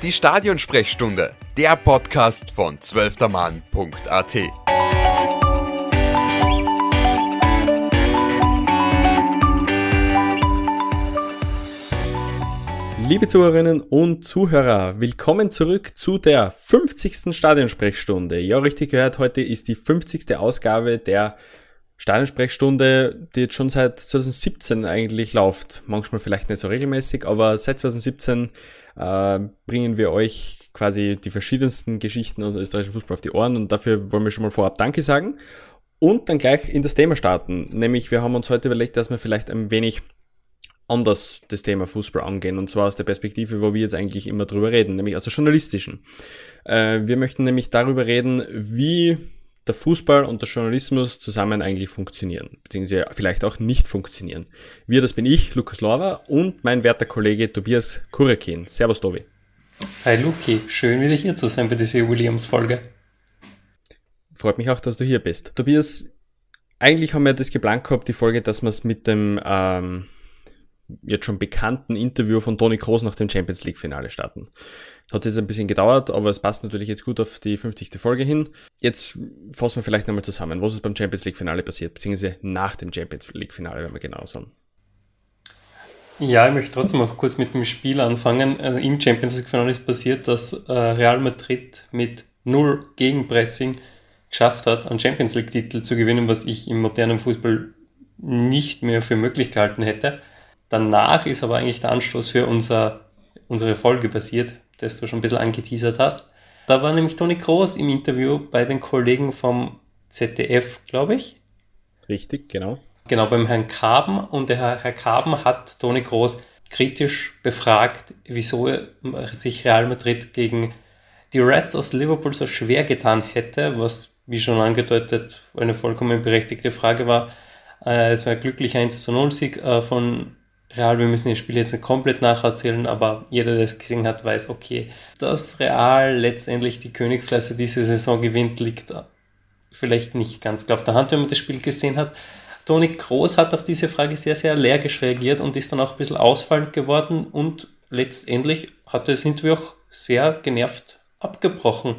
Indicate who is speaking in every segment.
Speaker 1: Die Stadionsprechstunde, der Podcast von zwölftermann.at.
Speaker 2: Liebe Zuhörerinnen und Zuhörer, willkommen zurück zu der 50. Stadionsprechstunde. Ja, richtig gehört, heute ist die 50. Ausgabe der Stadionsprechstunde, die jetzt schon seit 2017 eigentlich läuft. Manchmal vielleicht nicht so regelmäßig, aber seit 2017 äh, bringen wir euch quasi die verschiedensten Geschichten aus österreichischen Fußball auf die Ohren und dafür wollen wir schon mal vorab Danke sagen und dann gleich in das Thema starten. Nämlich wir haben uns heute überlegt, dass wir vielleicht ein wenig anders das Thema Fußball angehen und zwar aus der Perspektive, wo wir jetzt eigentlich immer drüber reden, nämlich aus der journalistischen. Äh, wir möchten nämlich darüber reden, wie der Fußball und der Journalismus zusammen eigentlich funktionieren, beziehungsweise vielleicht auch nicht funktionieren. Wir, das bin ich, Lukas Lorber und mein werter Kollege Tobias Kurekin. Servus, Tobi.
Speaker 3: Hi, Luki. Schön, wieder hier zu sein bei dieser Williams-Folge.
Speaker 2: Freut mich auch, dass du hier bist. Tobias, eigentlich haben wir das geplant gehabt, die Folge, dass wir es mit dem ähm, jetzt schon bekannten Interview von Toni Kroos nach dem Champions League Finale starten. Hat jetzt ein bisschen gedauert, aber es passt natürlich jetzt gut auf die 50. Folge hin. Jetzt fassen wir vielleicht nochmal zusammen, was ist beim Champions League Finale passiert, beziehungsweise nach dem Champions League Finale, wenn wir genau sagen.
Speaker 3: Ja, ich möchte trotzdem auch kurz mit dem Spiel anfangen. Äh, Im Champions League Finale ist passiert, dass äh, Real Madrid mit null Gegenpressing geschafft hat, einen Champions League Titel zu gewinnen, was ich im modernen Fußball nicht mehr für möglich gehalten hätte. Danach ist aber eigentlich der Anstoß für unser, unsere Folge passiert, das du schon ein bisschen angeteasert hast. Da war nämlich Toni Kroos im Interview bei den Kollegen vom ZDF, glaube ich.
Speaker 2: Richtig, genau.
Speaker 3: Genau, beim Herrn Kaben. Und der Herr, Herr Kaben hat Toni Kroos kritisch befragt, wieso sich Real Madrid gegen die Reds aus Liverpool so schwer getan hätte, was, wie schon angedeutet, eine vollkommen berechtigte Frage war. Äh, es war ein glücklicher 1 zu 0 Sieg äh, von Real, wir müssen das Spiel jetzt nicht komplett nacherzählen, aber jeder, der es gesehen hat, weiß, okay, dass Real letztendlich die Königsklasse diese Saison gewinnt, liegt vielleicht nicht ganz klar auf der Hand, wenn man das Spiel gesehen hat. Toni Kroos hat auf diese Frage sehr, sehr allergisch reagiert und ist dann auch ein bisschen ausfallend geworden und letztendlich hat er das Interview auch sehr genervt abgebrochen.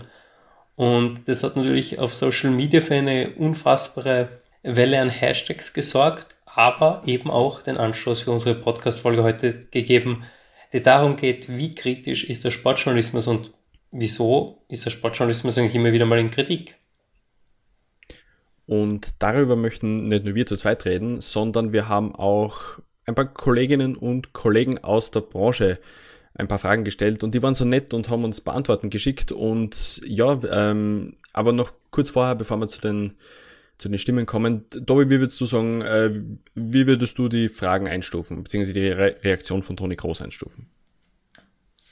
Speaker 3: Und das hat natürlich auf Social Media für eine unfassbare Welle an Hashtags gesorgt aber eben auch den Anstoß für unsere Podcast-Folge heute gegeben, die darum geht, wie kritisch ist der Sportjournalismus und wieso ist der Sportjournalismus eigentlich immer wieder mal in Kritik.
Speaker 2: Und darüber möchten nicht nur wir zu zweit reden, sondern wir haben auch ein paar Kolleginnen und Kollegen aus der Branche ein paar Fragen gestellt und die waren so nett und haben uns beantworten geschickt. Und ja, ähm, aber noch kurz vorher, bevor wir zu den zu den Stimmen kommen. Tobi, wie würdest du sagen, äh, wie würdest du die Fragen einstufen, beziehungsweise die Re Reaktion von Toni Groß einstufen?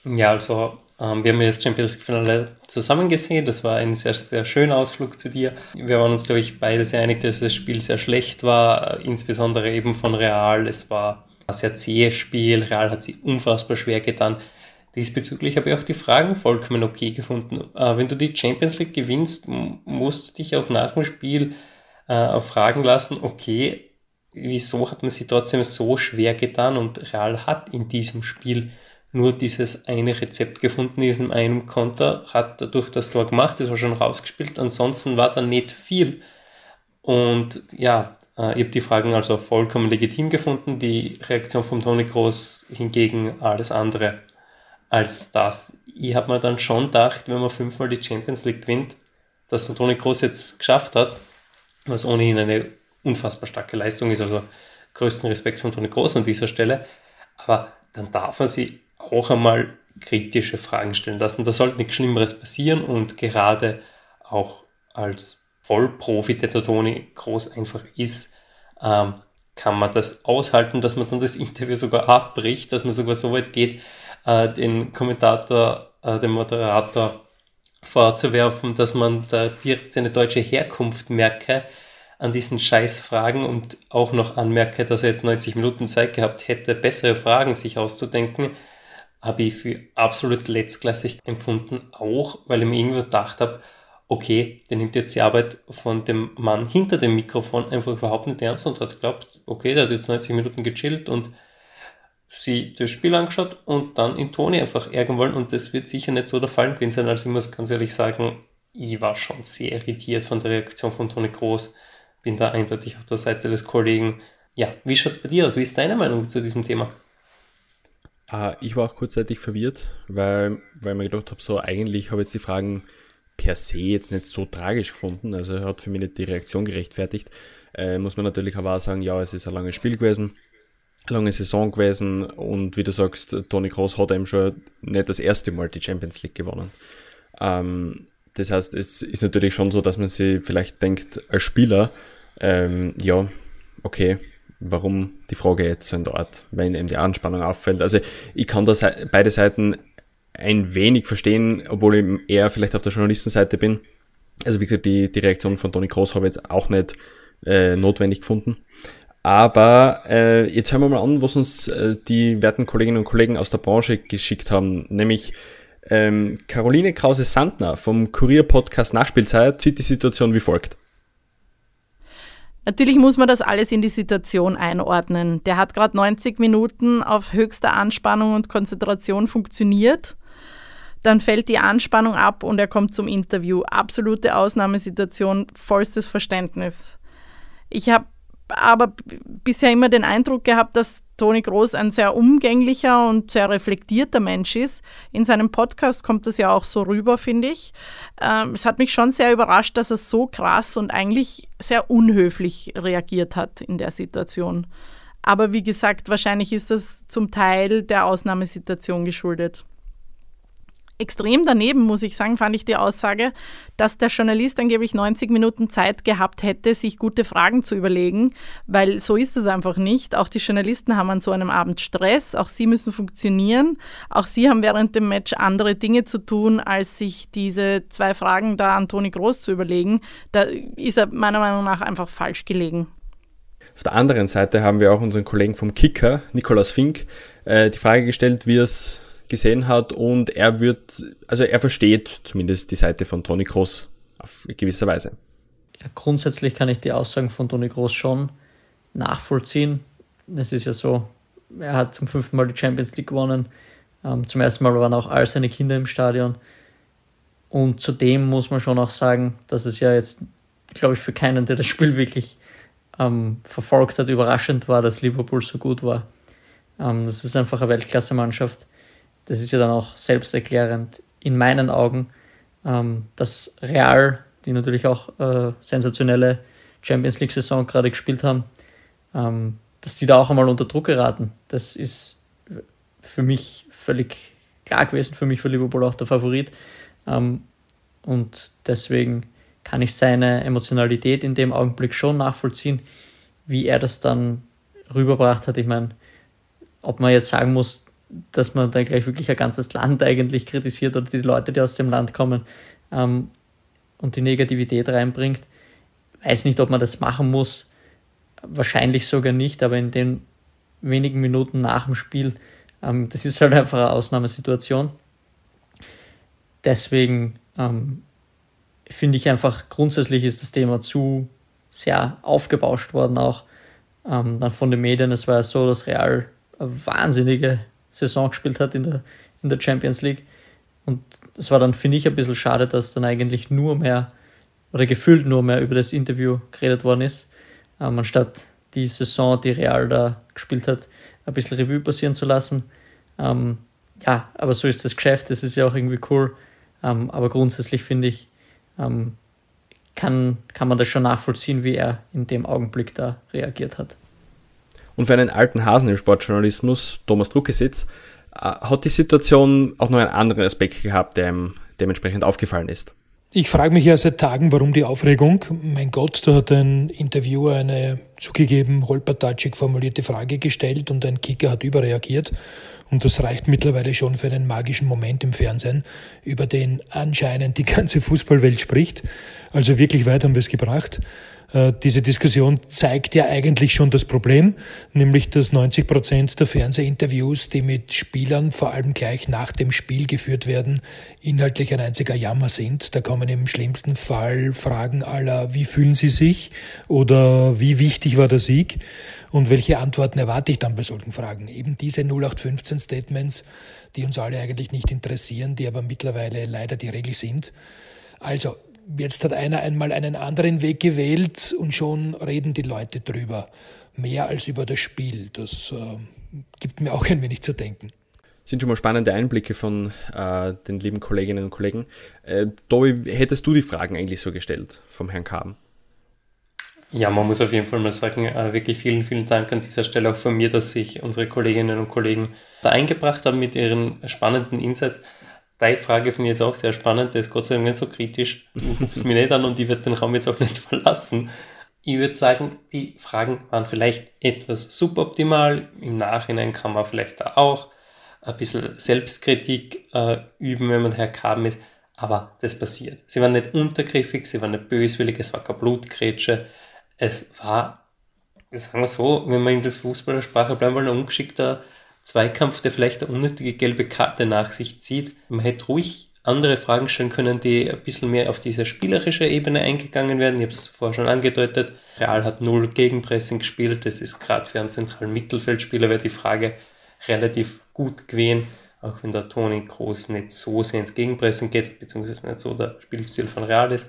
Speaker 3: Ja, also ähm, wir haben jetzt Champions League Finale zusammen gesehen. Das war ein sehr, sehr schöner Ausflug zu dir. Wir waren uns, glaube ich, beide sehr einig, dass das Spiel sehr schlecht war, insbesondere eben von Real. Es war ein sehr zähes Spiel. Real hat sich unfassbar schwer getan. Diesbezüglich habe ich auch die Fragen vollkommen okay gefunden. Äh, wenn du die Champions League gewinnst, musst du dich auch nach dem Spiel äh, fragen lassen, okay, wieso hat man sich trotzdem so schwer getan und Real hat in diesem Spiel nur dieses eine Rezept gefunden diesem einen Konter, hat dadurch das Tor gemacht, das war schon rausgespielt, ansonsten war da nicht viel. Und ja, äh, ich habe die Fragen also vollkommen legitim gefunden, die Reaktion von Toni Groß hingegen alles andere als das. Ich habe mir dann schon gedacht, wenn man fünfmal die Champions League gewinnt, dass Toni Groß jetzt geschafft hat, was ohnehin eine unfassbar starke Leistung ist. Also größten Respekt von Toni Groß an dieser Stelle. Aber dann darf man sie auch einmal kritische Fragen stellen lassen. Da sollte nichts Schlimmeres passieren und gerade auch als Vollprofi, der der Toni Groß einfach ist, ähm, kann man das aushalten, dass man dann das Interview sogar abbricht, dass man sogar so weit geht, äh, den Kommentator, äh, den Moderator vorzuwerfen, dass man da direkt seine deutsche Herkunft merke an diesen Scheißfragen und auch noch anmerke, dass er jetzt 90 Minuten Zeit gehabt hätte, bessere Fragen sich auszudenken, habe ich für absolut letztklassig empfunden, auch weil ich mir irgendwo gedacht habe, okay, der nimmt jetzt die Arbeit von dem Mann hinter dem Mikrofon einfach überhaupt nicht ernst und hat geglaubt, okay, der hat jetzt 90 Minuten gechillt und sie das Spiel angeschaut und dann in Toni einfach ärgern wollen und das wird sicher nicht so der Fall gewesen sein. Also ich muss ganz ehrlich sagen, ich war schon sehr irritiert von der Reaktion von Toni Groß. Bin da eindeutig auf der Seite des Kollegen. Ja, wie schaut es bei dir aus? Wie ist deine Meinung zu diesem Thema?
Speaker 2: Uh, ich war auch kurzzeitig verwirrt, weil, weil ich mir gedacht habe, so eigentlich habe ich jetzt die Fragen per se jetzt nicht so tragisch gefunden. Also hat für mich nicht die Reaktion gerechtfertigt. Äh, muss man natürlich aber auch sagen, ja, es ist ein langes Spiel gewesen, lange Saison gewesen und wie du sagst, Toni Kroos hat eben schon nicht das erste Mal die Champions League gewonnen. Ähm, das heißt, es ist natürlich schon so, dass man sich vielleicht denkt, als Spieler, ähm, ja, okay, warum die Frage jetzt so in der Art, wenn eben die Anspannung auffällt. Also ich kann da beide Seiten ein wenig verstehen, obwohl ich eher vielleicht auf der Journalistenseite bin. Also wie gesagt, die, die Reaktion von Toni Kroos habe ich jetzt auch nicht äh, notwendig gefunden. Aber äh, jetzt hören wir mal an, was uns äh, die werten Kolleginnen und Kollegen aus der Branche geschickt haben, nämlich ähm, Caroline Krause-Sandner vom Kurier-Podcast Nachspielzeit sieht die Situation wie folgt.
Speaker 4: Natürlich muss man das alles in die Situation einordnen. Der hat gerade 90 Minuten auf höchster Anspannung und Konzentration funktioniert. Dann fällt die Anspannung ab und er kommt zum Interview. Absolute Ausnahmesituation, vollstes Verständnis. Ich habe aber bisher immer den Eindruck gehabt, dass Toni Groß ein sehr umgänglicher und sehr reflektierter Mensch ist. In seinem Podcast kommt das ja auch so rüber, finde ich. Ähm, es hat mich schon sehr überrascht, dass er so krass und eigentlich sehr unhöflich reagiert hat in der Situation. Aber wie gesagt, wahrscheinlich ist das zum Teil der Ausnahmesituation geschuldet extrem daneben, muss ich sagen, fand ich die Aussage, dass der Journalist angeblich 90 Minuten Zeit gehabt hätte, sich gute Fragen zu überlegen, weil so ist es einfach nicht. Auch die Journalisten haben an so einem Abend Stress, auch sie müssen funktionieren, auch sie haben während dem Match andere Dinge zu tun, als sich diese zwei Fragen da an Toni Groß zu überlegen. Da ist er meiner Meinung nach einfach falsch gelegen.
Speaker 2: Auf der anderen Seite haben wir auch unseren Kollegen vom Kicker, Nikolaus Fink, äh, die Frage gestellt, wie es gesehen hat und er wird, also er versteht zumindest die Seite von Toni Kroos auf gewisser Weise.
Speaker 5: Ja, grundsätzlich kann ich die Aussagen von Toni Kroos schon nachvollziehen. Es ist ja so, er hat zum fünften Mal die Champions League gewonnen. Ähm, zum ersten Mal waren auch all seine Kinder im Stadion. Und zudem muss man schon auch sagen, dass es ja jetzt, glaube ich, für keinen, der das Spiel wirklich ähm, verfolgt hat, überraschend war, dass Liverpool so gut war. Ähm, das ist einfach eine Weltklasse-Mannschaft das ist ja dann auch selbsterklärend in meinen Augen, ähm, dass Real, die natürlich auch äh, sensationelle Champions League-Saison gerade gespielt haben, ähm, dass die da auch einmal unter Druck geraten. Das ist für mich völlig klar gewesen, für mich für Liverpool auch der Favorit. Ähm, und deswegen kann ich seine Emotionalität in dem Augenblick schon nachvollziehen, wie er das dann rüberbracht hat. Ich meine, ob man jetzt sagen muss, dass man dann gleich wirklich ein ganzes Land eigentlich kritisiert oder die Leute, die aus dem Land kommen ähm, und die Negativität reinbringt. Weiß nicht, ob man das machen muss. Wahrscheinlich sogar nicht, aber in den wenigen Minuten nach dem Spiel, ähm, das ist halt einfach eine Ausnahmesituation. Deswegen ähm, finde ich einfach grundsätzlich ist das Thema zu sehr aufgebauscht worden auch ähm, dann von den Medien. Es war ja so, dass Real eine wahnsinnige Saison gespielt hat in der, in der Champions League. Und es war dann, finde ich, ein bisschen schade, dass dann eigentlich nur mehr oder gefühlt nur mehr über das Interview geredet worden ist, ähm, anstatt die Saison, die Real da gespielt hat, ein bisschen Revue passieren zu lassen. Ähm, ja, aber so ist das Geschäft, das ist ja auch irgendwie cool. Ähm, aber grundsätzlich finde ich, ähm, kann, kann man das schon nachvollziehen, wie er in dem Augenblick da reagiert hat.
Speaker 2: Und für einen alten Hasen im Sportjournalismus, Thomas Druckesitz, äh, hat die Situation auch noch einen anderen Aspekt gehabt, der ihm dementsprechend aufgefallen ist.
Speaker 6: Ich frage mich ja seit Tagen, warum die Aufregung. Mein Gott, da hat ein Interviewer eine zugegeben holpertatschig formulierte Frage gestellt und ein Kicker hat überreagiert. Und das reicht mittlerweile schon für einen magischen Moment im Fernsehen, über den anscheinend die ganze Fußballwelt spricht. Also wirklich weit haben wir es gebracht. Äh, diese Diskussion zeigt ja eigentlich schon das Problem, nämlich dass 90 Prozent der Fernsehinterviews, die mit Spielern vor allem gleich nach dem Spiel geführt werden, inhaltlich ein einziger Jammer sind. Da kommen im schlimmsten Fall Fragen aller, wie fühlen Sie sich oder wie wichtig wichtig war der Sieg und welche Antworten erwarte ich dann bei solchen Fragen? Eben diese 0815 Statements, die uns alle eigentlich nicht interessieren, die aber mittlerweile leider die Regel sind. Also, jetzt hat einer einmal einen anderen Weg gewählt und schon reden die Leute drüber. Mehr als über das Spiel. Das äh, gibt mir auch ein wenig zu denken
Speaker 2: sind schon mal spannende Einblicke von äh, den lieben Kolleginnen und Kollegen. Äh, Tobi, hättest du die Fragen eigentlich so gestellt vom Herrn Kaben?
Speaker 3: Ja, man muss auf jeden Fall mal sagen, äh, wirklich vielen, vielen Dank an dieser Stelle auch von mir, dass sich unsere Kolleginnen und Kollegen da eingebracht haben mit ihren spannenden Insights. Deine Frage finde ich jetzt auch sehr spannend, das ist Gott sei Dank nicht so kritisch. Du rufst mich nicht an und ich werde den Raum jetzt auch nicht verlassen. Ich würde sagen, die Fragen waren vielleicht etwas suboptimal. Im Nachhinein kann man vielleicht da auch ein bisschen Selbstkritik äh, üben, wenn man Herr Kaben ist. Aber das passiert. Sie waren nicht untergriffig, sie waren nicht böswillig, es war keine Blutgrätsche. Es war, sagen wir so, wenn wir in der Fußballersprache bleiben wollen, ein ungeschickter Zweikampf, der vielleicht eine unnötige gelbe Karte nach sich zieht. Man hätte ruhig andere Fragen stellen können, die ein bisschen mehr auf diese spielerische Ebene eingegangen werden. Ich habe es vorher schon angedeutet. Real hat null Gegenpressing gespielt. Das ist gerade für einen zentralen Mittelfeldspieler wäre die Frage relativ gut gewesen, auch wenn der Toni Groß nicht so sehr ins Gegenpressen geht, beziehungsweise nicht so der Spielstil von Real ist.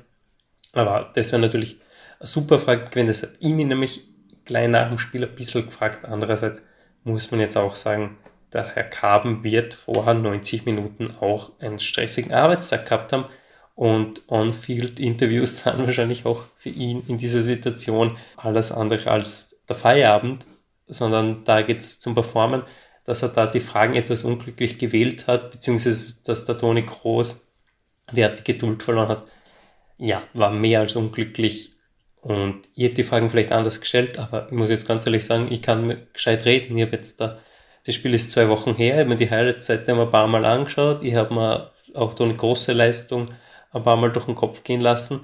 Speaker 3: Aber das wäre natürlich eine super Frage gewesen. Das hat mich nämlich gleich nach dem Spiel ein bisschen gefragt. Andererseits muss man jetzt auch sagen, der Herr Kaben wird vorher 90 Minuten auch einen stressigen Arbeitstag gehabt haben. Und On-Field-Interviews sind wahrscheinlich auch für ihn in dieser Situation alles andere als der Feierabend, sondern da geht es zum Performen dass er da die Fragen etwas unglücklich gewählt hat, beziehungsweise dass der Toni Groß, der die Geduld verloren hat, ja, war mehr als unglücklich. Und ich hätte die Fragen vielleicht anders gestellt, aber ich muss jetzt ganz ehrlich sagen, ich kann gescheit reden. Ich habe jetzt da, das Spiel ist zwei Wochen her, ich habe mir die Highlights seitdem ein paar Mal angeschaut. Ich habe mir auch da eine große Leistung ein paar Mal durch den Kopf gehen lassen.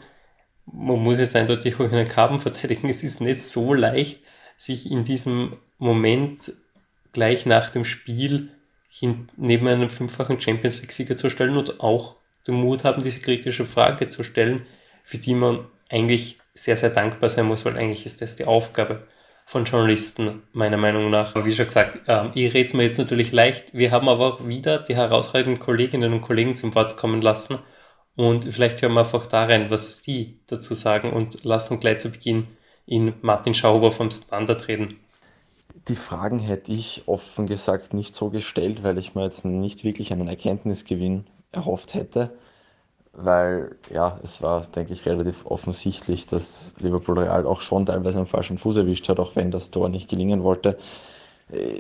Speaker 3: Man muss jetzt eindeutig auch einen Karten verteidigen. Es ist nicht so leicht, sich in diesem Moment gleich nach dem Spiel neben einem fünffachen Champions League-Sieger zu stellen und auch den Mut haben, diese kritische Frage zu stellen, für die man eigentlich sehr, sehr dankbar sein muss, weil eigentlich ist das die Aufgabe von Journalisten, meiner Meinung nach. Aber wie schon gesagt, ähm, ich rede es mir jetzt natürlich leicht. Wir haben aber auch wieder die herausragenden Kolleginnen und Kollegen zum Wort kommen lassen. Und vielleicht hören wir einfach da rein, was die dazu sagen und lassen gleich zu Beginn in Martin Schauber vom Standard reden.
Speaker 7: Die Fragen hätte ich offen gesagt nicht so gestellt, weil ich mir jetzt nicht wirklich einen Erkenntnisgewinn erhofft hätte. Weil, ja, es war, denke ich, relativ offensichtlich, dass Liverpool Real auch schon teilweise am falschen Fuß erwischt hat, auch wenn das Tor nicht gelingen wollte.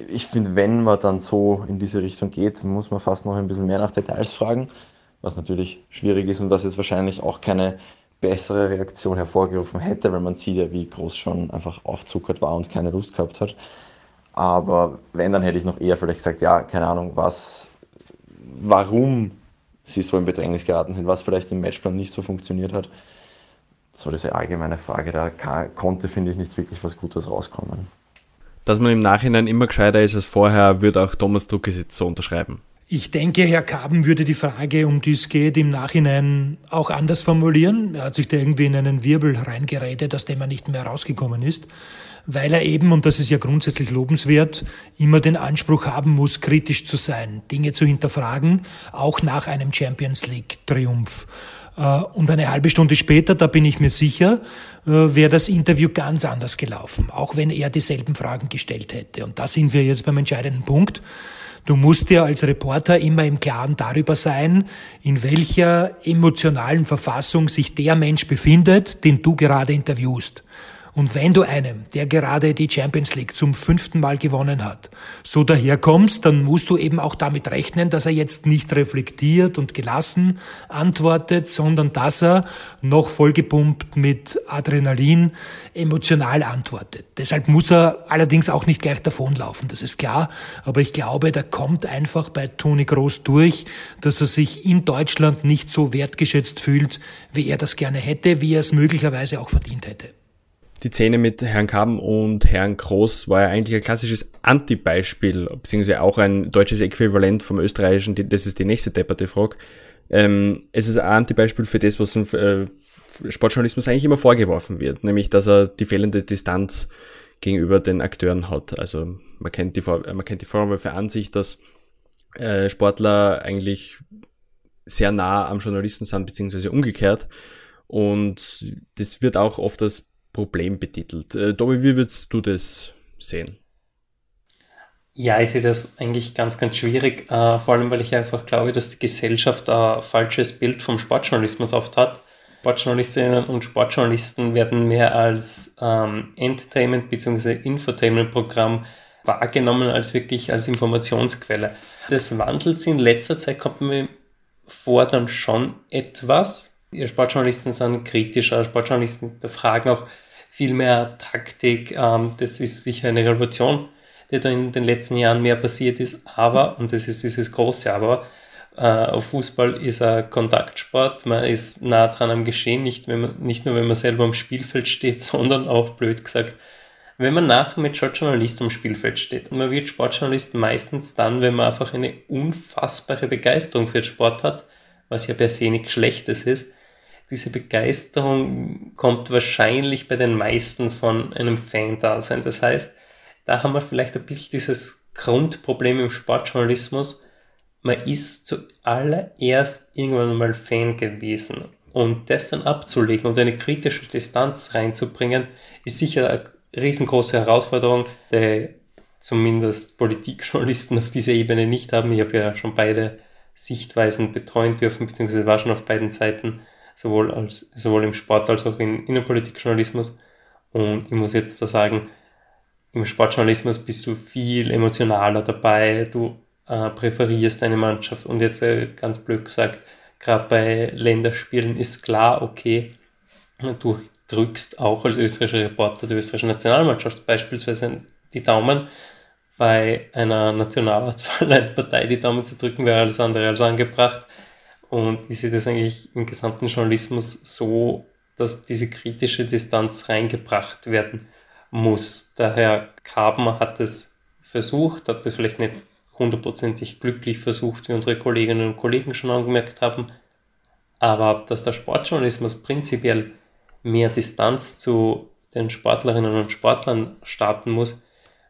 Speaker 7: Ich finde, wenn man dann so in diese Richtung geht, muss man fast noch ein bisschen mehr nach Details fragen, was natürlich schwierig ist und was jetzt wahrscheinlich auch keine bessere Reaktion hervorgerufen hätte, weil man sieht ja, wie groß schon einfach aufzuckert war und keine Lust gehabt hat. Aber wenn, dann hätte ich noch eher vielleicht gesagt, ja, keine Ahnung, was, warum sie so in Bedrängnis geraten sind, was vielleicht im Matchplan nicht so funktioniert hat. So diese allgemeine Frage, da konnte, finde ich, nicht wirklich was Gutes rauskommen.
Speaker 2: Dass man im Nachhinein immer gescheiter ist als vorher, würde auch Thomas Druckes jetzt so unterschreiben.
Speaker 6: Ich denke, Herr Kaben würde die Frage, um die es geht, im Nachhinein auch anders formulieren. Er hat sich da irgendwie in einen Wirbel reingeredet, aus dem er nicht mehr rausgekommen ist weil er eben, und das ist ja grundsätzlich lobenswert, immer den Anspruch haben muss, kritisch zu sein, Dinge zu hinterfragen, auch nach einem Champions League-Triumph. Äh, und eine halbe Stunde später, da bin ich mir sicher, äh, wäre das Interview ganz anders gelaufen, auch wenn er dieselben Fragen gestellt hätte. Und da sind wir jetzt beim entscheidenden Punkt. Du musst dir als Reporter immer im Klaren darüber sein, in welcher emotionalen Verfassung sich der Mensch befindet, den du gerade interviewst. Und wenn du einem, der gerade die Champions League zum fünften Mal gewonnen hat, so daherkommst, dann musst du eben auch damit rechnen, dass er jetzt nicht reflektiert und gelassen antwortet, sondern dass er noch vollgepumpt mit Adrenalin emotional antwortet. Deshalb muss er allerdings auch nicht gleich davonlaufen, das ist klar. Aber ich glaube, da kommt einfach bei Toni Groß durch, dass er sich in Deutschland nicht so wertgeschätzt fühlt, wie er das gerne hätte, wie er es möglicherweise auch verdient hätte
Speaker 2: die Szene mit Herrn Kaben und Herrn Groß war ja eigentlich ein klassisches Anti-Beispiel, beziehungsweise auch ein deutsches Äquivalent vom österreichischen, das ist die nächste depperte Frage. Ähm, es ist ein Anti-Beispiel für das, was äh, Sportjournalismus eigentlich immer vorgeworfen wird, nämlich dass er die fehlende Distanz gegenüber den Akteuren hat. Also man kennt die, man kennt die Vorwürfe an sich, dass äh, Sportler eigentlich sehr nah am Journalisten sind, beziehungsweise umgekehrt. Und das wird auch oft als Problem betitelt. Äh, Tobi, wie würdest du das sehen?
Speaker 3: Ja, ich sehe das eigentlich ganz, ganz schwierig, äh, vor allem weil ich einfach glaube, dass die Gesellschaft ein falsches Bild vom Sportjournalismus oft hat. Sportjournalistinnen und Sportjournalisten werden mehr als ähm, Entertainment- bzw. Infotainment-Programm wahrgenommen als wirklich als Informationsquelle. Das wandelt sich in letzter Zeit, kommt mir vor, dann schon etwas. Sportjournalisten sind kritischer, Sportjournalisten befragen auch viel mehr Taktik. Ähm, das ist sicher eine Revolution die da in den letzten Jahren mehr passiert ist. Aber, und das ist dieses große Aber, äh, Fußball ist ein Kontaktsport, man ist nah dran am Geschehen, nicht, wenn man, nicht nur wenn man selber am Spielfeld steht, sondern auch, blöd gesagt, wenn man nachher mit Sportjournalist am Spielfeld steht. Und man wird Sportjournalist meistens dann, wenn man einfach eine unfassbare Begeisterung für den Sport hat, was ja per se nichts Schlechtes ist. Diese Begeisterung kommt wahrscheinlich bei den meisten von einem Fan-Dasein. Das heißt, da haben wir vielleicht ein bisschen dieses Grundproblem im Sportjournalismus. Man ist zuallererst irgendwann mal Fan gewesen. Und das dann abzulegen und eine kritische Distanz reinzubringen, ist sicher eine riesengroße Herausforderung, die zumindest Politikjournalisten auf dieser Ebene nicht haben. Ich habe ja schon beide Sichtweisen betreuen dürfen, beziehungsweise war schon auf beiden Seiten, sowohl, als, sowohl im Sport als auch im Innenpolitikjournalismus. Und ich muss jetzt da sagen, im Sportjournalismus bist du viel emotionaler dabei, du äh, präferierst deine Mannschaft und jetzt äh, ganz blöd gesagt, gerade bei Länderspielen ist klar, okay, du drückst auch als österreichischer Reporter der österreichischen Nationalmannschaft beispielsweise die Daumen. Bei einer Nationalratspartei die Daumen zu drücken wäre alles andere als angebracht. Und ich sehe das eigentlich im gesamten Journalismus so, dass diese kritische Distanz reingebracht werden muss. Der Herr Kaben hat es versucht, hat es vielleicht nicht hundertprozentig glücklich versucht, wie unsere Kolleginnen und Kollegen schon angemerkt haben. Aber dass der Sportjournalismus prinzipiell mehr Distanz zu den Sportlerinnen und Sportlern starten muss,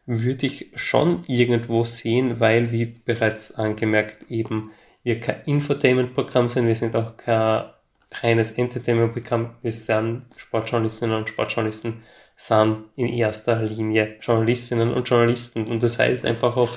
Speaker 3: würde ich schon irgendwo sehen, weil, wie bereits angemerkt, eben wir kein Infotainment-Programm sind, wir sind auch kein reines Entertainment-Programm, wir sind Sportjournalistinnen und Sportjournalisten sind in erster Linie Journalistinnen und Journalisten. Und das heißt einfach auch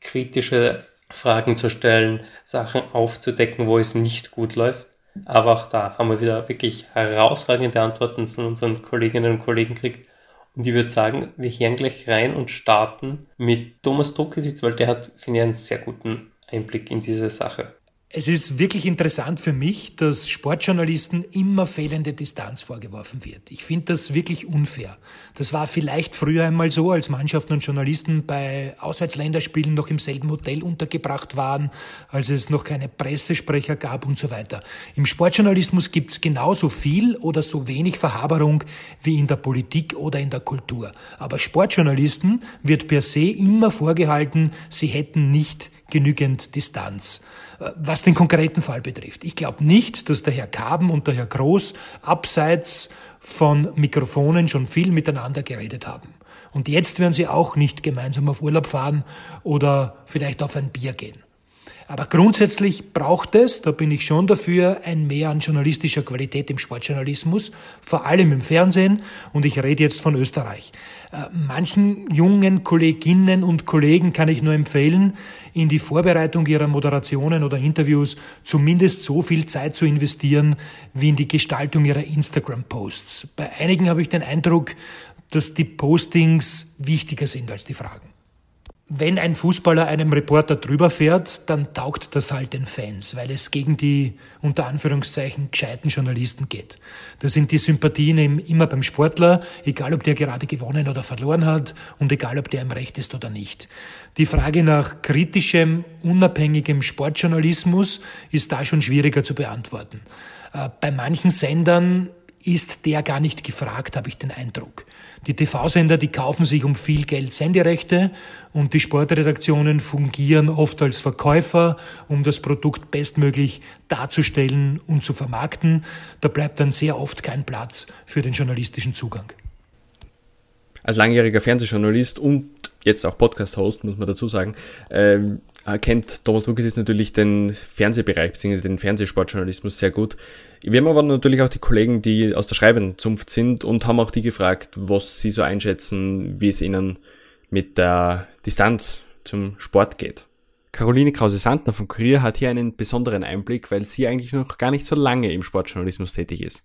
Speaker 3: kritische Fragen zu stellen, Sachen aufzudecken, wo es nicht gut läuft. Aber auch da haben wir wieder wirklich herausragende Antworten von unseren Kolleginnen und Kollegen gekriegt. Und ich würde sagen, wir hören gleich rein und starten mit Thomas Druckesitz, weil der hat, finde ich, einen sehr guten Einblick in diese Sache.
Speaker 6: Es ist wirklich interessant für mich, dass Sportjournalisten immer fehlende Distanz vorgeworfen wird. Ich finde das wirklich unfair. Das war vielleicht früher einmal so, als Mannschaften und Journalisten bei Auswärtsländerspielen noch im selben Hotel untergebracht waren, als es noch keine Pressesprecher gab und so weiter. Im Sportjournalismus gibt es genauso viel oder so wenig Verhaberung wie in der Politik oder in der Kultur. Aber Sportjournalisten wird per se immer vorgehalten, sie hätten nicht genügend Distanz. Was den konkreten Fall betrifft. Ich glaube nicht, dass der Herr Kaben und der Herr Groß abseits von Mikrofonen schon viel miteinander geredet haben. Und jetzt werden sie auch nicht gemeinsam auf Urlaub fahren oder vielleicht auf ein Bier gehen. Aber grundsätzlich braucht es, da bin ich schon dafür, ein Mehr an journalistischer Qualität im Sportjournalismus, vor allem im Fernsehen. Und ich rede jetzt von Österreich. Äh, manchen jungen Kolleginnen und Kollegen kann ich nur empfehlen, in die Vorbereitung ihrer Moderationen oder Interviews zumindest so viel Zeit zu investieren, wie in die Gestaltung ihrer Instagram-Posts. Bei einigen habe ich den Eindruck, dass die Postings wichtiger sind als die Fragen wenn ein Fußballer einem Reporter drüber fährt, dann taugt das halt den Fans, weil es gegen die unter Anführungszeichen gescheiten Journalisten geht. Da sind die Sympathien immer beim Sportler, egal ob der gerade gewonnen oder verloren hat und egal ob der im Recht ist oder nicht. Die Frage nach kritischem, unabhängigem Sportjournalismus ist da schon schwieriger zu beantworten. Äh, bei manchen Sendern ist der gar nicht gefragt, habe ich den Eindruck. Die TV-Sender, die kaufen sich um viel Geld Senderechte und die Sportredaktionen fungieren oft als Verkäufer, um das Produkt bestmöglich darzustellen und zu vermarkten. Da bleibt dann sehr oft kein Platz für den journalistischen Zugang.
Speaker 2: Als langjähriger Fernsehjournalist und jetzt auch Podcast-Host, muss man dazu sagen, ähm, kennt Thomas Lukas jetzt natürlich den Fernsehbereich bzw. den Fernsehsportjournalismus sehr gut. Wir haben aber natürlich auch die Kollegen, die aus der schreibenden Zunft sind und haben auch die gefragt, was sie so einschätzen, wie es ihnen mit der Distanz zum Sport geht. Caroline Krause-Sandner vom Kurier hat hier einen besonderen Einblick, weil sie eigentlich noch gar nicht so lange im Sportjournalismus tätig ist.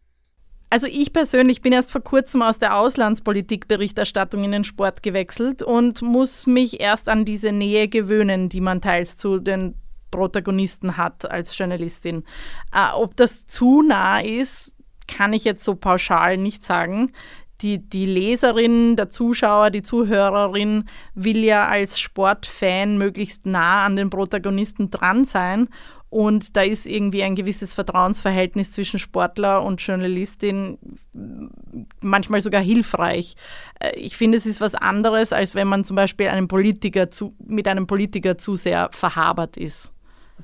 Speaker 4: Also ich persönlich bin erst vor kurzem aus der Auslandspolitikberichterstattung in den Sport gewechselt und muss mich erst an diese Nähe gewöhnen, die man teils zu den Protagonisten hat als Journalistin. Äh, ob das zu nah ist, kann ich jetzt so pauschal nicht sagen. Die, die Leserin, der Zuschauer, die Zuhörerin will ja als Sportfan möglichst nah an den Protagonisten dran sein und da ist irgendwie ein gewisses Vertrauensverhältnis zwischen Sportler und Journalistin manchmal sogar hilfreich. Äh, ich finde, es ist was anderes, als wenn man zum Beispiel einem Politiker zu, mit einem Politiker zu sehr verhabert ist.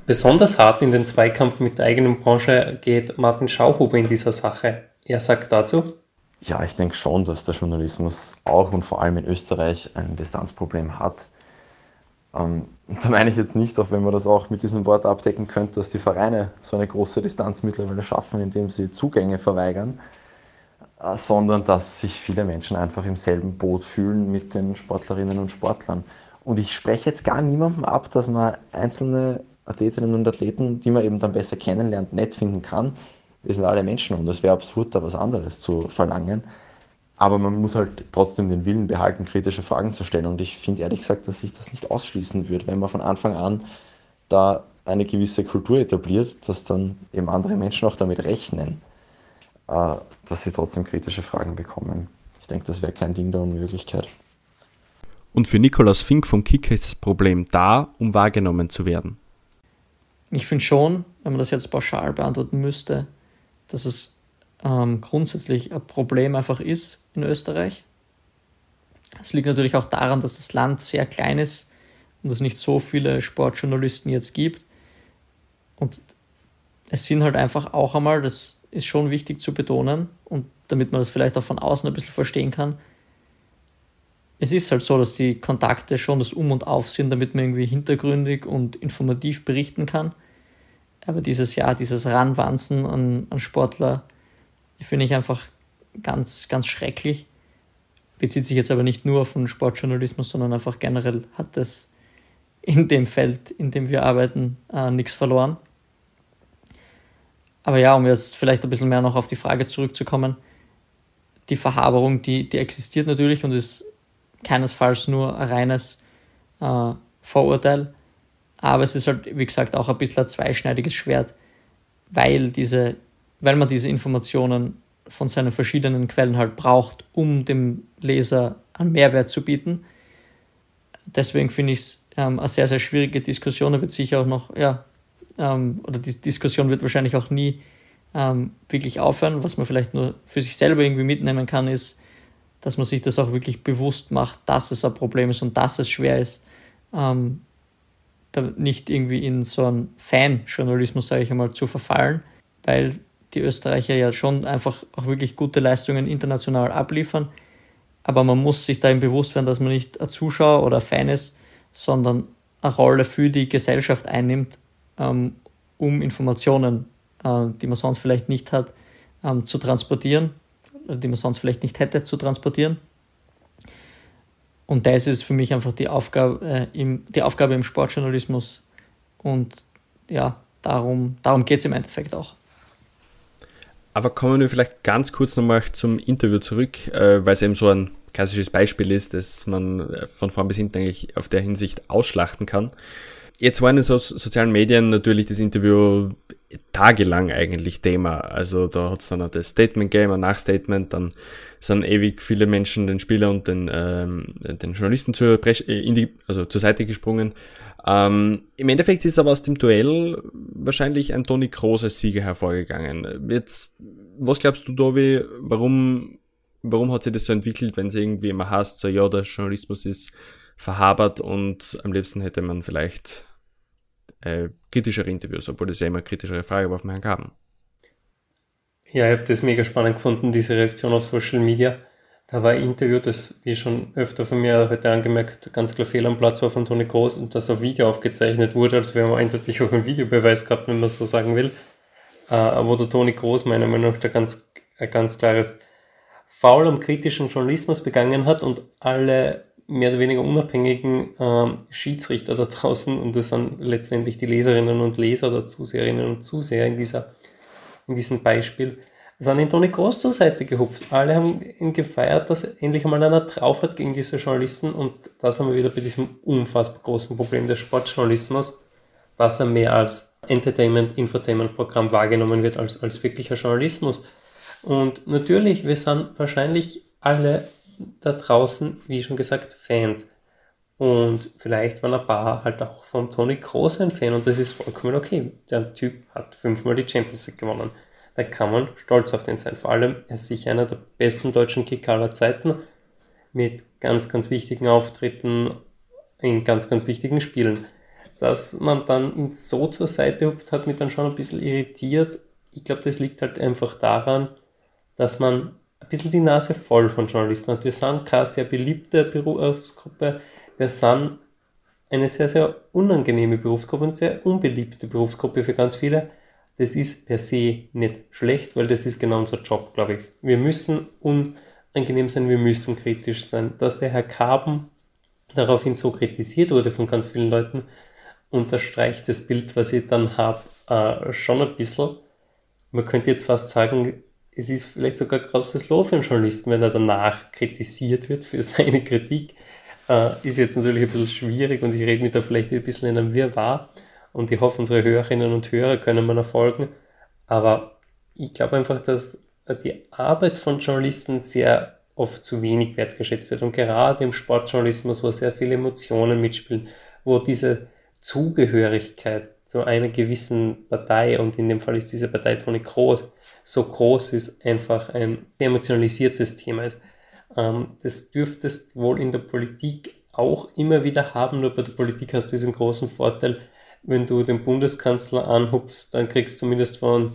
Speaker 3: Besonders hart in den Zweikampf mit der eigenen Branche geht Martin Schauhuber in dieser Sache. Er sagt dazu.
Speaker 7: Ja, ich denke schon, dass der Journalismus auch und vor allem in Österreich ein Distanzproblem hat. Ähm, da meine ich jetzt nicht, auch wenn man das auch mit diesem Wort abdecken könnte, dass die Vereine so eine große Distanz mittlerweile schaffen, indem sie Zugänge verweigern, äh, sondern dass sich viele Menschen einfach im selben Boot fühlen mit den Sportlerinnen und Sportlern. Und ich spreche jetzt gar niemandem ab, dass man einzelne Athletinnen und Athleten, die man eben dann besser kennenlernt, nett finden kann. Wir sind alle Menschen und es wäre absurd, da was anderes zu verlangen. Aber man muss halt trotzdem den Willen behalten, kritische Fragen zu stellen. Und ich finde ehrlich gesagt, dass sich das nicht ausschließen würde, wenn man von Anfang an da eine gewisse Kultur etabliert, dass dann eben andere Menschen auch damit rechnen, äh, dass sie trotzdem kritische Fragen bekommen. Ich denke, das wäre kein Ding der Unmöglichkeit.
Speaker 2: Und für Nikolaus Fink vom Kicker ist das Problem da, um wahrgenommen zu werden.
Speaker 5: Ich finde schon, wenn man das jetzt pauschal beantworten müsste, dass es ähm, grundsätzlich ein Problem einfach ist, in Österreich. Es liegt natürlich auch daran, dass das Land sehr klein ist und es nicht so viele Sportjournalisten jetzt gibt. Und es sind halt einfach auch einmal, das ist schon wichtig zu betonen und damit man das vielleicht auch von außen ein bisschen verstehen kann, es ist halt so, dass die Kontakte schon das Um und Auf sind, damit man irgendwie hintergründig und informativ berichten kann. Aber dieses Jahr, dieses Ranwanzen an, an Sportler, finde ich einfach ganz, ganz schrecklich. Bezieht sich jetzt aber nicht nur auf den Sportjournalismus, sondern einfach generell hat das in dem Feld, in dem wir arbeiten, äh, nichts verloren. Aber ja, um jetzt vielleicht ein bisschen mehr noch auf die Frage zurückzukommen, die Verhaberung, die, die existiert natürlich und ist keinesfalls nur ein reines äh, Vorurteil. Aber es ist halt, wie gesagt, auch ein bisschen ein zweischneidiges Schwert, weil, diese, weil man diese Informationen von seinen verschiedenen Quellen halt braucht, um dem Leser einen Mehrwert zu bieten. Deswegen finde ich es ähm, eine sehr, sehr schwierige Diskussion. Da wird sicher auch noch, ja, ähm, oder die Diskussion wird wahrscheinlich auch nie ähm, wirklich aufhören. Was man vielleicht nur für sich selber irgendwie mitnehmen kann, ist, dass man sich das auch wirklich bewusst macht, dass es ein Problem ist und dass es schwer ist, ähm, nicht irgendwie in so einen Fan-Journalismus, sage ich einmal, zu verfallen, weil die Österreicher ja schon einfach auch wirklich gute Leistungen international abliefern. Aber man muss sich da eben bewusst werden, dass man nicht ein Zuschauer oder ein Fan ist, sondern eine Rolle für die Gesellschaft einnimmt, ähm, um Informationen, äh, die man sonst vielleicht nicht hat, ähm, zu transportieren, die man sonst vielleicht nicht hätte zu transportieren. Und das ist für mich einfach die Aufgabe, äh, im, die Aufgabe im Sportjournalismus. Und ja, darum, darum geht es im Endeffekt auch.
Speaker 2: Aber kommen wir vielleicht ganz kurz nochmal zum Interview zurück, äh, weil es eben so ein klassisches Beispiel ist, dass man äh, von vorn bis hinten eigentlich auf der Hinsicht ausschlachten kann. Jetzt waren in so sozialen Medien natürlich das Interview tagelang eigentlich Thema. Also da hat es dann auch das Statement Game, ein Nachstatement, dann sind ewig viele Menschen den Spieler und den, ähm, den Journalisten zur, äh, in die, also zur Seite gesprungen. Ähm, Im Endeffekt ist aber aus dem Duell wahrscheinlich ein Toni Kroos als Sieger hervorgegangen. Jetzt, was glaubst du, Dovi, warum, warum hat sich das so entwickelt, wenn es irgendwie immer heißt, so ja, der Journalismus ist verhabert und am liebsten hätte man vielleicht äh, kritischere Interviews, obwohl das ja immer kritischere Frage war Herrn Gaben.
Speaker 3: Ja, ich habe das mega spannend gefunden, diese Reaktion auf Social Media. Da war ein Interview, das, wie schon öfter von mir heute angemerkt, ganz klar fehl am Platz war von Toni Groß und das auf Video aufgezeichnet wurde. Also wir haben eindeutig auch einen Videobeweis gehabt, wenn man so sagen will. Äh, wo der Toni Groß meiner Meinung nach ganz, ein ganz klares Foul am kritischen Journalismus begangen hat und alle mehr oder weniger unabhängigen äh, Schiedsrichter da draußen, und das sind letztendlich die Leserinnen und Leser oder Zuseherinnen und Zuseher in, dieser, in diesem Beispiel, sind in Toni Groß zur Seite gehupft. Alle haben ihn gefeiert, dass endlich einmal einer drauf hat gegen diese Journalisten und da sind wir wieder bei diesem unfassbar großen Problem des Sportjournalismus, dass er mehr als Entertainment, Infotainment-Programm wahrgenommen wird als, als wirklicher Journalismus. Und natürlich, wir sind wahrscheinlich alle da draußen, wie schon gesagt, Fans. Und vielleicht waren ein paar halt auch vom Toni Kroos ein Fan und das ist vollkommen okay. Der Typ hat fünfmal die Champions League gewonnen. Da kann man stolz auf den sein. Vor allem, er ist sicher einer der besten deutschen Kicker aller Zeiten mit ganz, ganz wichtigen Auftritten in ganz, ganz wichtigen Spielen. Dass man dann ihn so zur Seite hupft, hat mich dann schon ein bisschen irritiert. Ich glaube, das liegt halt einfach daran, dass man ein bisschen die Nase voll von Journalisten hat. Wir sind keine sehr beliebte Berufsgruppe, wir sind eine sehr, sehr unangenehme Berufsgruppe und sehr unbeliebte Berufsgruppe für ganz viele. Das ist per se nicht schlecht, weil das ist genau unser Job, glaube ich. Wir müssen unangenehm sein, wir müssen kritisch sein. Dass der Herr Kaben daraufhin so kritisiert wurde von ganz vielen Leuten, unterstreicht das Bild, was ich dann habe, äh, schon ein bisschen. Man könnte jetzt fast sagen, es ist vielleicht sogar großes Lob für einen Journalisten, wenn er danach kritisiert wird für seine Kritik. Äh, ist jetzt natürlich ein bisschen schwierig und ich rede mich da vielleicht ein bisschen in einem Wirrwarr und ich hoffe, unsere Hörerinnen und Hörer können mir folgen. Aber ich glaube einfach, dass die Arbeit von Journalisten sehr oft zu wenig wertgeschätzt wird und gerade im Sportjournalismus, wo sehr viele Emotionen mitspielen, wo diese Zugehörigkeit zu einer gewissen Partei und in dem Fall ist diese Partei Toni Kroos so groß ist, einfach ein emotionalisiertes Thema ist. Ähm, das dürftest wohl in der Politik auch immer wieder haben, nur bei der Politik hast du diesen großen Vorteil, wenn du den Bundeskanzler anhupfst, dann kriegst du zumindest von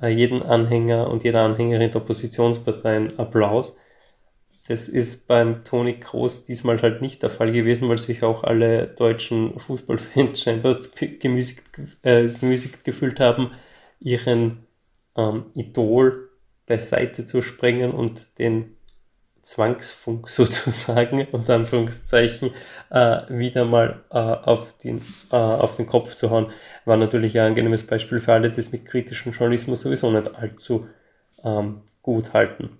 Speaker 3: äh, jedem Anhänger und jeder Anhängerin der Oppositionsparteien Applaus. Das ist beim Toni Kroos diesmal halt nicht der Fall gewesen, weil sich auch alle deutschen Fußballfans scheinbar gemüßigt, äh, gemüßigt gefühlt haben, ihren ähm, Idol beiseite zu sprengen und den Zwangsfunk sozusagen, unter Anführungszeichen, äh, wieder mal äh, auf, den, äh, auf den Kopf zu hauen, war natürlich ein angenehmes Beispiel für alle, die es mit kritischem Journalismus sowieso nicht allzu ähm, gut halten.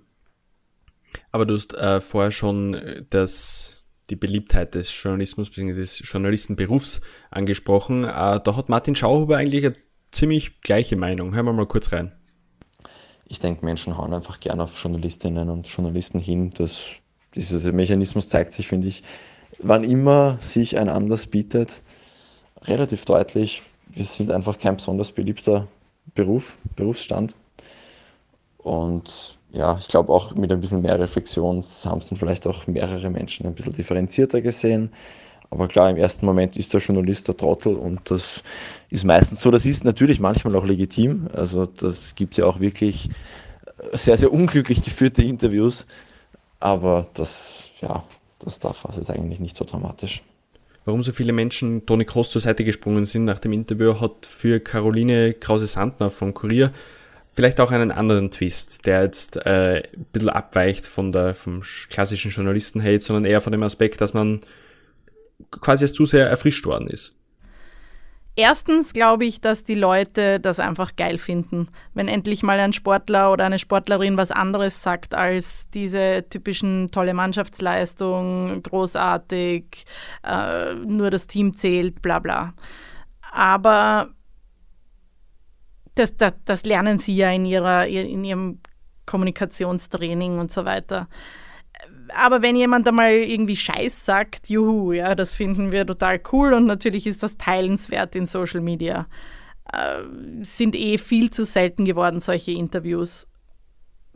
Speaker 2: Aber du hast äh, vorher schon äh, das, die Beliebtheit des Journalismus bzw. des Journalistenberufs angesprochen. Äh, da hat Martin Schauhuber eigentlich eine ziemlich gleiche Meinung. Hören wir mal kurz rein.
Speaker 7: Ich denke, Menschen hauen einfach gern auf Journalistinnen und Journalisten hin. Das, dieser Mechanismus zeigt sich, finde ich, wann immer sich ein Anlass bietet, relativ deutlich. Wir sind einfach kein besonders beliebter Beruf, Berufsstand. Und ja, ich glaube auch mit ein bisschen mehr Reflexion haben es vielleicht auch mehrere Menschen ein bisschen differenzierter gesehen. Aber klar, im ersten Moment ist der Journalist der Trottel und das ist meistens so. Das ist natürlich manchmal auch legitim. Also das gibt ja auch wirklich sehr, sehr unglücklich geführte Interviews. Aber das, ja, das darf also jetzt eigentlich nicht so dramatisch.
Speaker 2: Warum so viele Menschen Toni Kroos zur Seite gesprungen sind nach dem Interview, hat für Caroline Krause-Sandner von Kurier vielleicht auch einen anderen Twist, der jetzt äh, ein bisschen abweicht von der, vom klassischen Journalisten-Hate, sondern eher von dem Aspekt, dass man quasi als Zuseher erfrischt worden ist.
Speaker 4: Erstens glaube ich, dass die Leute das einfach geil finden, wenn endlich mal ein Sportler oder eine Sportlerin was anderes sagt als diese typischen tolle Mannschaftsleistung, großartig, äh, nur das Team zählt, bla bla. Aber das, das, das lernen sie ja in, ihrer, in ihrem Kommunikationstraining und so weiter. Aber wenn jemand einmal irgendwie Scheiß sagt, juhu, ja, das finden wir total cool und natürlich ist das teilenswert in Social Media. Äh, sind eh viel zu selten geworden, solche Interviews.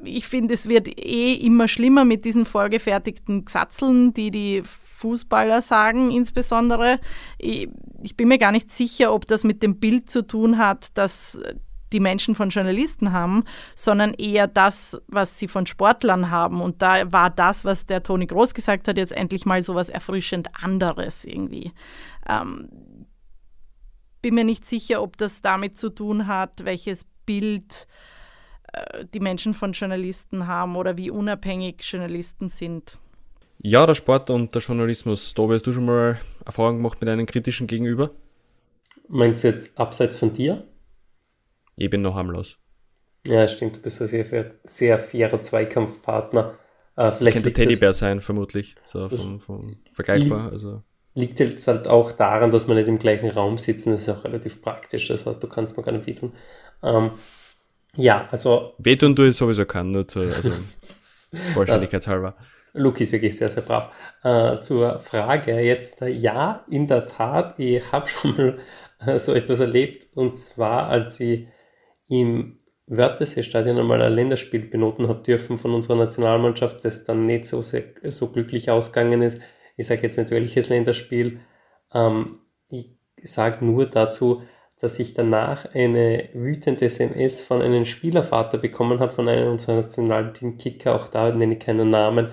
Speaker 4: Ich finde, es wird eh immer schlimmer mit diesen vorgefertigten Gesatzeln, die die Fußballer sagen, insbesondere. Ich, ich bin mir gar nicht sicher, ob das mit dem Bild zu tun hat, dass die Menschen von Journalisten haben, sondern eher das, was sie von Sportlern haben. Und da war das, was der Toni Groß gesagt hat, jetzt endlich mal so was erfrischend anderes irgendwie. Ähm, bin mir nicht sicher, ob das damit zu tun hat, welches Bild äh, die Menschen von Journalisten haben oder wie unabhängig Journalisten sind.
Speaker 2: Ja, der Sport und der Journalismus. Tobi, hast du schon mal Erfahrung gemacht mit einem kritischen Gegenüber?
Speaker 3: Meinst du jetzt abseits von dir?
Speaker 2: Ich bin noch harmlos.
Speaker 3: Ja, stimmt, du bist ein sehr, sehr fairer Zweikampfpartner.
Speaker 2: Äh, vielleicht Könnte Teddybär sein, vermutlich. So vom, vom vergleichbar. Also.
Speaker 3: Liegt jetzt halt auch daran, dass wir nicht im gleichen Raum sitzen. Das ist auch relativ praktisch. Das heißt, du kannst mir gar nicht wehtun. Ähm, ja, also.
Speaker 2: Wehtun du es sowieso kann, nur zur also, Vollständigkeitshalber.
Speaker 3: Luki ist wirklich sehr, sehr brav. Äh, zur Frage jetzt, äh, ja, in der Tat, ich habe schon mal äh, so etwas erlebt und zwar, als ich im Wörthersee-Stadion einmal ein Länderspiel benoten habe dürfen von unserer Nationalmannschaft, das dann nicht so, sehr, so glücklich ausgegangen ist. Ich sage jetzt nicht welches Länderspiel. Ähm, ich sage nur dazu, dass ich danach eine wütende SMS von einem Spielervater bekommen habe, von einem unserer Nationalteam-Kicker, auch da nenne ich keinen Namen,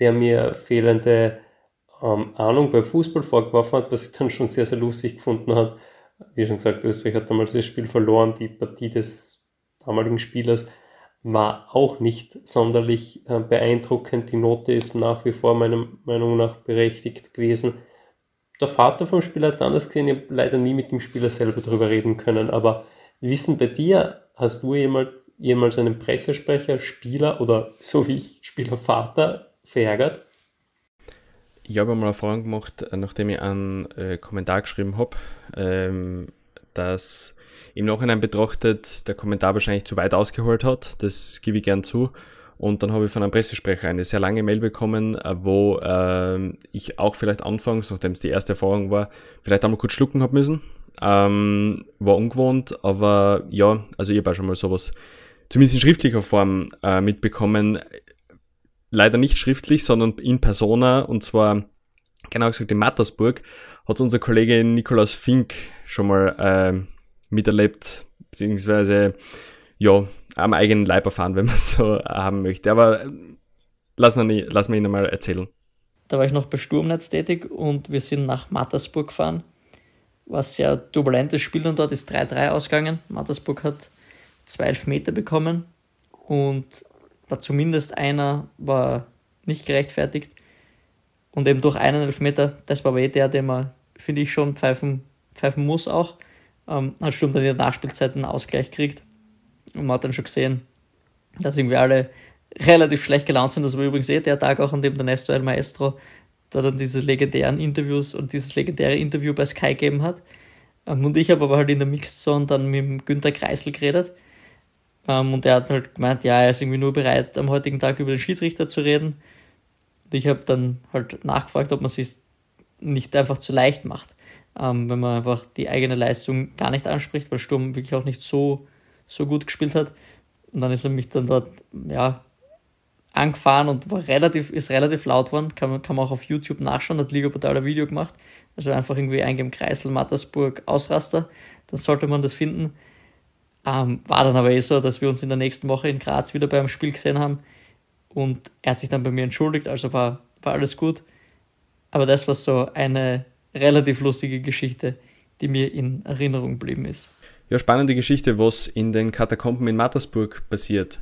Speaker 3: der mir fehlende ähm, Ahnung beim Fußball vorgeworfen hat, was ich dann schon sehr, sehr lustig gefunden habe wie schon gesagt, Österreich hat damals das Spiel verloren. Die Partie des damaligen Spielers war auch nicht sonderlich äh, beeindruckend. Die Note ist nach wie vor meiner Meinung nach berechtigt gewesen. Der Vater vom Spieler hat es anders gesehen. Ich habe leider nie mit dem Spieler selber darüber reden können. Aber Wissen bei dir, hast du jemals, jemals einen Pressesprecher, Spieler oder so wie ich, Spielervater verärgert?
Speaker 2: Ich habe einmal Erfahrung gemacht, äh, nachdem ich einen äh, Kommentar geschrieben habe, ähm, dass im Nachhinein betrachtet der Kommentar wahrscheinlich zu weit ausgeholt hat. Das gebe ich gern zu. Und dann habe ich von einem Pressesprecher eine sehr lange Mail bekommen, äh, wo äh, ich auch vielleicht anfangs, nachdem es die erste Erfahrung war, vielleicht einmal kurz schlucken habe müssen. Ähm, war ungewohnt, aber ja, also ich habe auch schon mal sowas, zumindest in schriftlicher Form, äh, mitbekommen leider nicht schriftlich, sondern in Persona und zwar genau gesagt in Mattersburg hat unser Kollege Nikolaus Fink schon mal äh, miterlebt, beziehungsweise ja, am eigenen Leib erfahren, wenn man es so haben möchte. Aber äh, lass mal, lass mal ihn mal erzählen.
Speaker 5: Da war ich noch bei Sturmnetz tätig und wir sind nach Mattersburg gefahren. War sehr turbulentes Spiel und dort ist 3-3 ausgegangen. Mattersburg hat zwei Elfmeter bekommen und war zumindest einer war nicht gerechtfertigt. Und eben durch einen Elfmeter, das war aber eh der, den man, finde ich, schon pfeifen, pfeifen muss auch. Ähm, hat Sturm dann in der Nachspielzeit einen Ausgleich gekriegt. Und man hat dann schon gesehen, dass irgendwie alle relativ schlecht gelaunt sind. Das war übrigens eh der Tag auch, an dem der Nestor El Maestro da dann diese legendären Interviews und dieses legendäre Interview bei Sky gegeben hat. Ähm, und ich habe aber halt in der Mixed Zone dann mit dem Günther Kreisel geredet. Ähm, und er hat halt gemeint, ja, er ist irgendwie nur bereit, am heutigen Tag über den Schiedsrichter zu reden. Und ich habe dann halt nachgefragt, ob man sich nicht einfach zu leicht macht, ähm, wenn man einfach die eigene Leistung gar nicht anspricht, weil Sturm wirklich auch nicht so, so gut gespielt hat. Und dann ist er mich dann dort, ja, angefahren und war relativ, ist relativ laut geworden. Kann man, kann man auch auf YouTube nachschauen, hat Liga Portal ein Video gemacht. Also einfach irgendwie eingeben Kreisel, Mattersburg, Ausraster. Dann sollte man das finden. Ähm, war dann aber eh so, dass wir uns in der nächsten Woche in Graz wieder beim Spiel gesehen haben und er hat sich dann bei mir entschuldigt, also war, war alles gut. Aber das war so eine relativ lustige Geschichte, die mir in Erinnerung geblieben ist.
Speaker 2: Ja, spannende Geschichte, was in den Katakomben in Mattersburg passiert.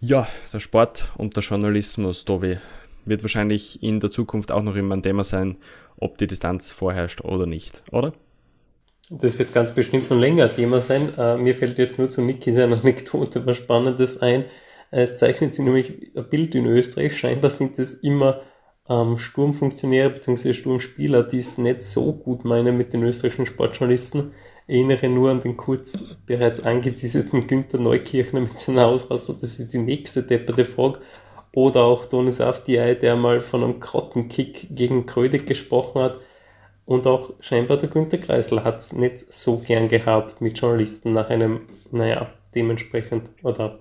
Speaker 2: Ja, der Sport und der Journalismus, Tobi, wird wahrscheinlich in der Zukunft auch noch immer ein Thema sein, ob die Distanz vorherrscht oder nicht, oder?
Speaker 3: Das wird ganz bestimmt noch länger Thema sein. Uh, mir fällt jetzt nur zu Niki seine Anekdote was Spannendes ein. Es zeichnet sich nämlich ein Bild in Österreich. Scheinbar sind es immer ähm, Sturmfunktionäre bzw. Sturmspieler, die es nicht so gut meinen mit den österreichischen Sportjournalisten. erinnere nur an den kurz bereits angeteaserten Günther Neukirchner mit seiner Ausraster, das ist die nächste depperte Frage. Oder auch Donis Afdiay, der mal von einem Krottenkick gegen Krödig gesprochen hat. Und auch scheinbar der Günther Kreisler hat es nicht so gern gehabt, mit Journalisten nach einem, naja, dementsprechend oder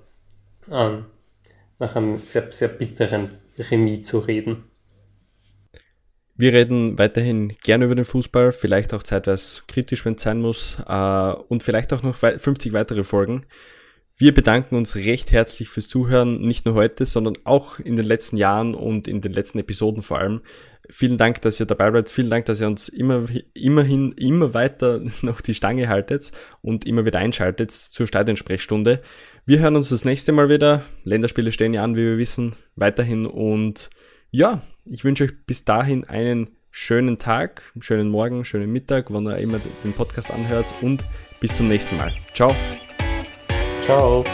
Speaker 3: ähm, nach einem sehr, sehr bitteren Remis zu reden.
Speaker 2: Wir reden weiterhin gerne über den Fußball, vielleicht auch zeitweise kritisch, wenn es sein muss, äh, und vielleicht auch noch 50 weitere Folgen. Wir bedanken uns recht herzlich fürs Zuhören, nicht nur heute, sondern auch in den letzten Jahren und in den letzten Episoden vor allem. Vielen Dank, dass ihr dabei bleibt. Vielen Dank, dass ihr uns immer, immerhin, immer weiter noch die Stange haltet und immer wieder einschaltet zur Stadionsprechstunde. Wir hören uns das nächste Mal wieder. Länderspiele stehen ja an, wie wir wissen, weiterhin und ja, ich wünsche euch bis dahin einen schönen Tag, schönen Morgen, schönen Mittag, wann ihr immer den Podcast anhört und bis zum nächsten Mal. Ciao.
Speaker 3: Ciao.